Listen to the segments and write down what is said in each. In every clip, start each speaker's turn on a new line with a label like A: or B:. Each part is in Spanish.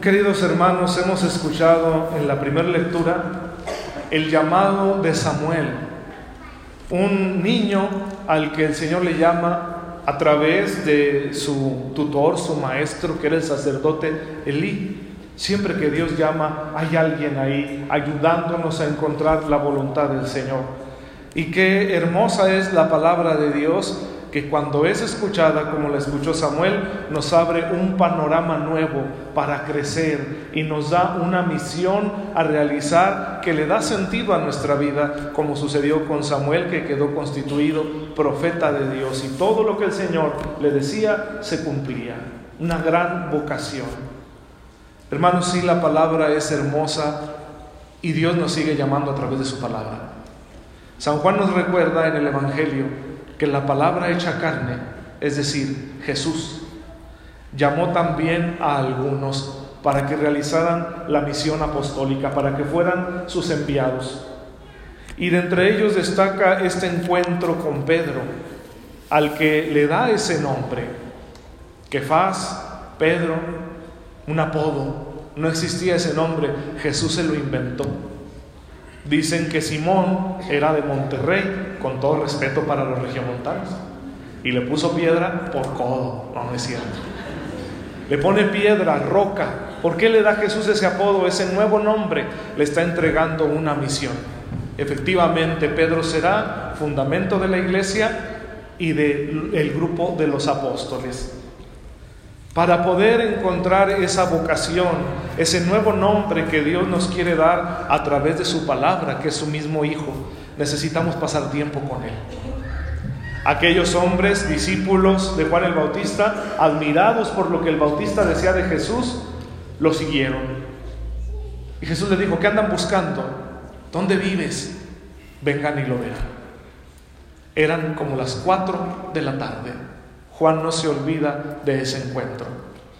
A: Queridos hermanos, hemos escuchado en la primera lectura el llamado de Samuel, un niño al que el Señor le llama a través de su tutor, su maestro, que era el sacerdote Elí. Siempre que Dios llama, hay alguien ahí ayudándonos a encontrar la voluntad del Señor. Y qué hermosa es la palabra de Dios que cuando es escuchada, como la escuchó Samuel, nos abre un panorama nuevo para crecer y nos da una misión a realizar que le da sentido a nuestra vida, como sucedió con Samuel, que quedó constituido profeta de Dios y todo lo que el Señor le decía se cumplía. Una gran vocación. Hermanos, sí, la palabra es hermosa y Dios nos sigue llamando a través de su palabra. San Juan nos recuerda en el Evangelio que la palabra hecha carne, es decir, Jesús, llamó también a algunos para que realizaran la misión apostólica, para que fueran sus enviados. Y de entre ellos destaca este encuentro con Pedro, al que le da ese nombre, Kefaz, Pedro, un apodo. No existía ese nombre, Jesús se lo inventó. Dicen que Simón era de Monterrey, con todo respeto para los regiomontanos, y le puso piedra por codo, no, es cierto. Le pone piedra, roca. ¿Por qué le da Jesús ese apodo, ese nuevo nombre? Le está entregando una misión. Efectivamente, Pedro será fundamento de la iglesia y del grupo de los apóstoles. Para poder encontrar esa vocación, ese nuevo nombre que Dios nos quiere dar a través de su palabra, que es su mismo Hijo, necesitamos pasar tiempo con Él. Aquellos hombres, discípulos de Juan el Bautista, admirados por lo que el Bautista decía de Jesús, lo siguieron. Y Jesús le dijo, ¿qué andan buscando? ¿Dónde vives? Vengan y lo verán. Eran como las cuatro de la tarde. Juan no se olvida de ese encuentro,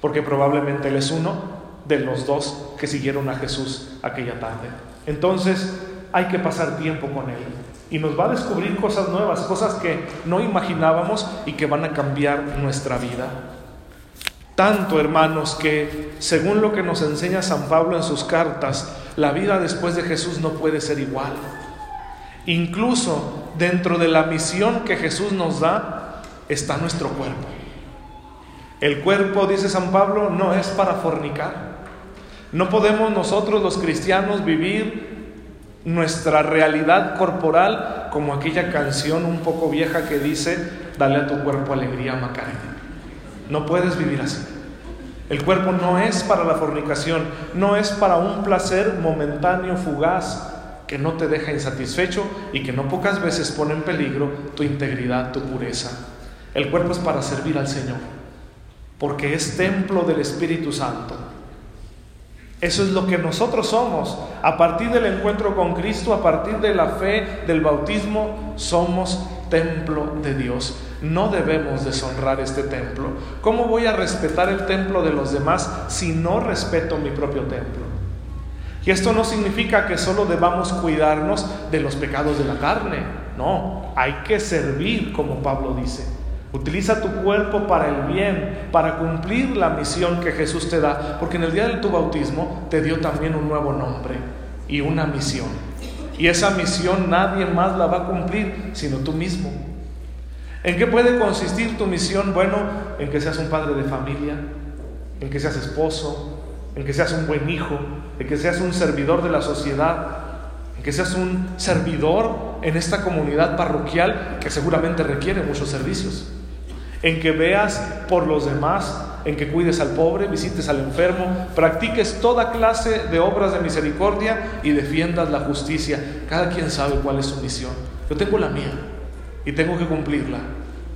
A: porque probablemente él es uno de los dos que siguieron a Jesús aquella tarde. Entonces hay que pasar tiempo con él y nos va a descubrir cosas nuevas, cosas que no imaginábamos y que van a cambiar nuestra vida. Tanto, hermanos, que según lo que nos enseña San Pablo en sus cartas, la vida después de Jesús no puede ser igual. Incluso dentro de la misión que Jesús nos da, está nuestro cuerpo. El cuerpo, dice San Pablo, no es para fornicar. No podemos nosotros los cristianos vivir nuestra realidad corporal como aquella canción un poco vieja que dice, dale a tu cuerpo alegría, Macarena. No puedes vivir así. El cuerpo no es para la fornicación, no es para un placer momentáneo, fugaz, que no te deja insatisfecho y que no pocas veces pone en peligro tu integridad, tu pureza. El cuerpo es para servir al Señor, porque es templo del Espíritu Santo. Eso es lo que nosotros somos. A partir del encuentro con Cristo, a partir de la fe del bautismo, somos templo de Dios. No debemos deshonrar este templo. ¿Cómo voy a respetar el templo de los demás si no respeto mi propio templo? Y esto no significa que solo debamos cuidarnos de los pecados de la carne. No, hay que servir, como Pablo dice. Utiliza tu cuerpo para el bien, para cumplir la misión que Jesús te da, porque en el día de tu bautismo te dio también un nuevo nombre y una misión. Y esa misión nadie más la va a cumplir sino tú mismo. ¿En qué puede consistir tu misión? Bueno, en que seas un padre de familia, en que seas esposo, en que seas un buen hijo, en que seas un servidor de la sociedad, en que seas un servidor en esta comunidad parroquial que seguramente requiere muchos servicios en que veas por los demás, en que cuides al pobre, visites al enfermo, practiques toda clase de obras de misericordia y defiendas la justicia. Cada quien sabe cuál es su misión. Yo tengo la mía y tengo que cumplirla.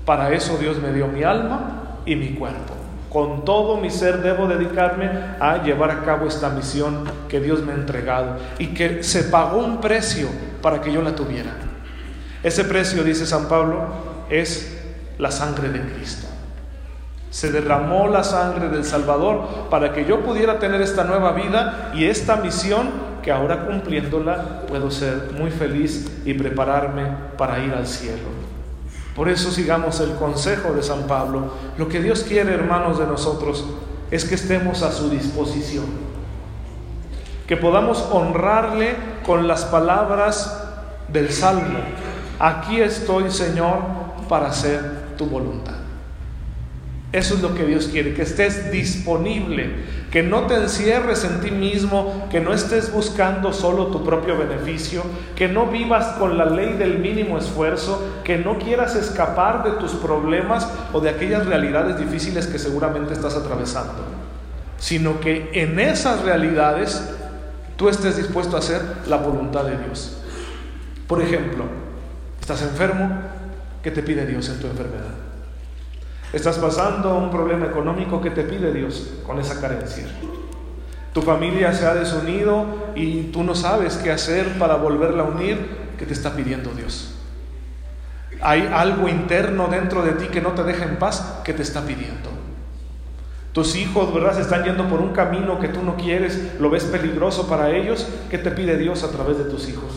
A: Para eso Dios me dio mi alma y mi cuerpo. Con todo mi ser debo dedicarme a llevar a cabo esta misión que Dios me ha entregado y que se pagó un precio para que yo la tuviera. Ese precio, dice San Pablo, es la sangre de Cristo. Se derramó la sangre del Salvador para que yo pudiera tener esta nueva vida y esta misión que ahora cumpliéndola puedo ser muy feliz y prepararme para ir al cielo. Por eso sigamos el consejo de San Pablo. Lo que Dios quiere, hermanos, de nosotros es que estemos a su disposición, que podamos honrarle con las palabras del Salmo. Aquí estoy, Señor, para hacer tu voluntad. Eso es lo que Dios quiere, que estés disponible, que no te encierres en ti mismo, que no estés buscando solo tu propio beneficio, que no vivas con la ley del mínimo esfuerzo, que no quieras escapar de tus problemas o de aquellas realidades difíciles que seguramente estás atravesando, sino que en esas realidades tú estés dispuesto a hacer la voluntad de Dios. Por ejemplo, estás enfermo, ¿qué te pide Dios en tu enfermedad? Estás pasando un problema económico que te pide Dios con esa carencia. Tu familia se ha desunido y tú no sabes qué hacer para volverla a unir. ¿Qué te está pidiendo Dios? Hay algo interno dentro de ti que no te deja en paz. ¿Qué te está pidiendo? Tus hijos, ¿verdad? Se están yendo por un camino que tú no quieres, lo ves peligroso para ellos. ¿Qué te pide Dios a través de tus hijos?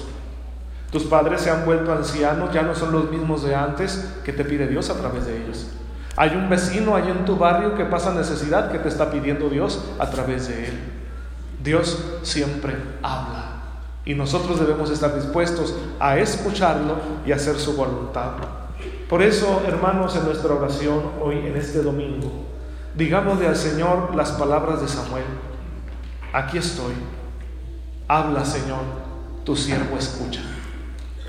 A: Tus padres se han vuelto ancianos, ya no son los mismos de antes. ¿Qué te pide Dios a través de ellos? Hay un vecino ahí en tu barrio que pasa necesidad que te está pidiendo Dios a través de él. Dios siempre habla y nosotros debemos estar dispuestos a escucharlo y hacer su voluntad. Por eso, hermanos, en nuestra oración hoy, en este domingo, digámosle al Señor las palabras de Samuel. Aquí estoy. Habla, Señor, tu siervo escucha.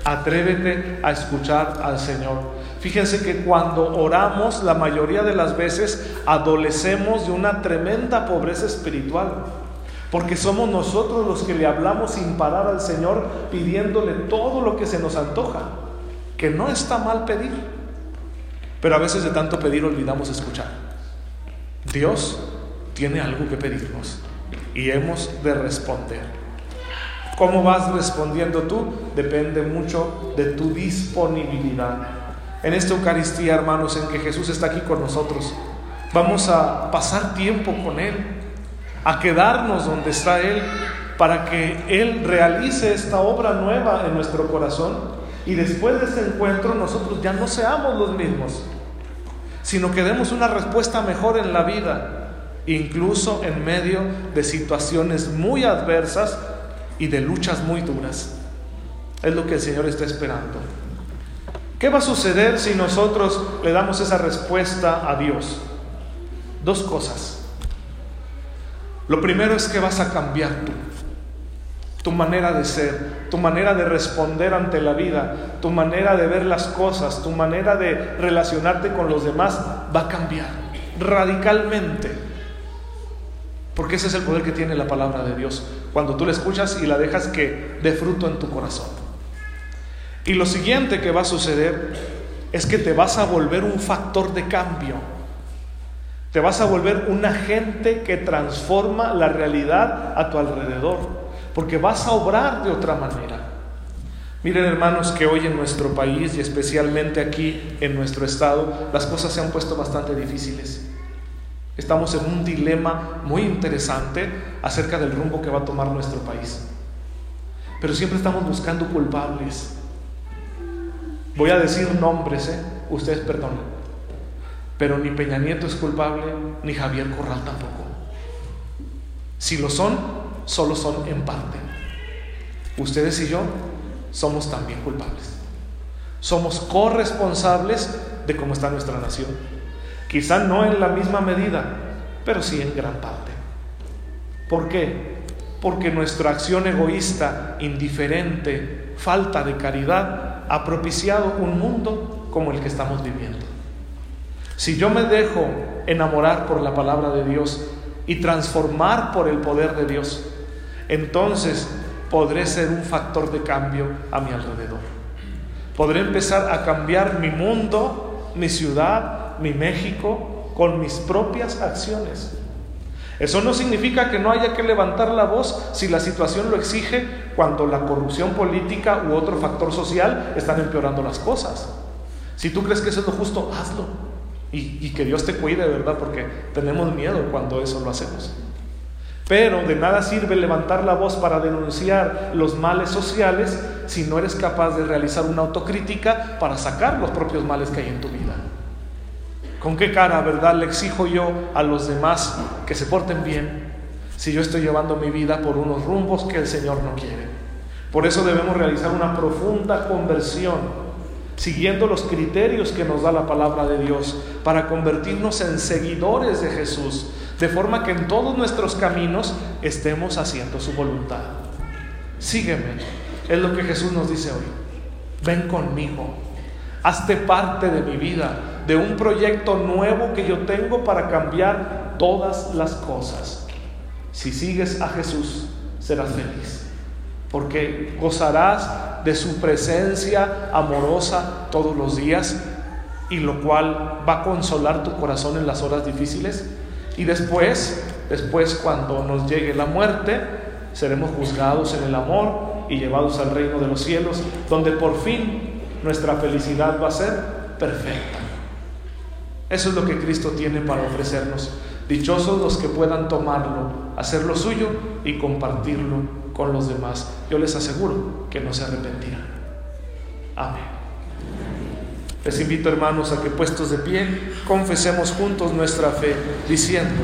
A: Atrévete a escuchar al Señor. Fíjense que cuando oramos, la mayoría de las veces adolecemos de una tremenda pobreza espiritual. Porque somos nosotros los que le hablamos sin parar al Señor pidiéndole todo lo que se nos antoja. Que no está mal pedir. Pero a veces de tanto pedir olvidamos escuchar. Dios tiene algo que pedirnos y hemos de responder. ¿Cómo vas respondiendo tú? Depende mucho de tu disponibilidad. En esta Eucaristía, hermanos, en que Jesús está aquí con nosotros, vamos a pasar tiempo con Él, a quedarnos donde está Él, para que Él realice esta obra nueva en nuestro corazón y después de ese encuentro nosotros ya no seamos los mismos, sino que demos una respuesta mejor en la vida, incluso en medio de situaciones muy adversas y de luchas muy duras. Es lo que el Señor está esperando. ¿Qué va a suceder si nosotros le damos esa respuesta a Dios? Dos cosas. Lo primero es que vas a cambiar tú, tu manera de ser, tu manera de responder ante la vida, tu manera de ver las cosas, tu manera de relacionarte con los demás va a cambiar radicalmente. Porque ese es el poder que tiene la palabra de Dios. Cuando tú la escuchas y la dejas que dé fruto en tu corazón. Y lo siguiente que va a suceder es que te vas a volver un factor de cambio. Te vas a volver un agente que transforma la realidad a tu alrededor. Porque vas a obrar de otra manera. Miren hermanos que hoy en nuestro país y especialmente aquí en nuestro estado las cosas se han puesto bastante difíciles. Estamos en un dilema muy interesante acerca del rumbo que va a tomar nuestro país. Pero siempre estamos buscando culpables. Voy a decir nombres, ¿eh? ustedes perdonen. Pero ni Peña Nieto es culpable, ni Javier Corral tampoco. Si lo son, solo son en parte. Ustedes y yo somos también culpables. Somos corresponsables de cómo está nuestra nación. Quizá no en la misma medida, pero sí en gran parte. ¿Por qué? Porque nuestra acción egoísta, indiferente, falta de caridad, ha propiciado un mundo como el que estamos viviendo. Si yo me dejo enamorar por la palabra de Dios y transformar por el poder de Dios, entonces podré ser un factor de cambio a mi alrededor. Podré empezar a cambiar mi mundo, mi ciudad, mi México con mis propias acciones. Eso no significa que no haya que levantar la voz si la situación lo exige cuando la corrupción política u otro factor social están empeorando las cosas. Si tú crees que eso es lo justo, hazlo. Y, y que Dios te cuide, ¿verdad? Porque tenemos miedo cuando eso lo hacemos. Pero de nada sirve levantar la voz para denunciar los males sociales si no eres capaz de realizar una autocrítica para sacar los propios males que hay en tu vida. ¿Con qué cara, verdad, le exijo yo a los demás que se porten bien si yo estoy llevando mi vida por unos rumbos que el Señor no quiere? Por eso debemos realizar una profunda conversión siguiendo los criterios que nos da la palabra de Dios, para convertirnos en seguidores de Jesús, de forma que en todos nuestros caminos estemos haciendo su voluntad. Sígueme, es lo que Jesús nos dice hoy. Ven conmigo, hazte parte de mi vida, de un proyecto nuevo que yo tengo para cambiar todas las cosas. Si sigues a Jesús, serás feliz porque gozarás de su presencia amorosa todos los días y lo cual va a consolar tu corazón en las horas difíciles. Y después, después cuando nos llegue la muerte, seremos juzgados en el amor y llevados al reino de los cielos, donde por fin nuestra felicidad va a ser perfecta. Eso es lo que Cristo tiene para ofrecernos. Dichosos los que puedan tomarlo, hacerlo suyo y compartirlo con los demás. Yo les aseguro que no se arrepentirán. Amén. Les invito hermanos a que puestos de pie confesemos juntos nuestra fe diciendo,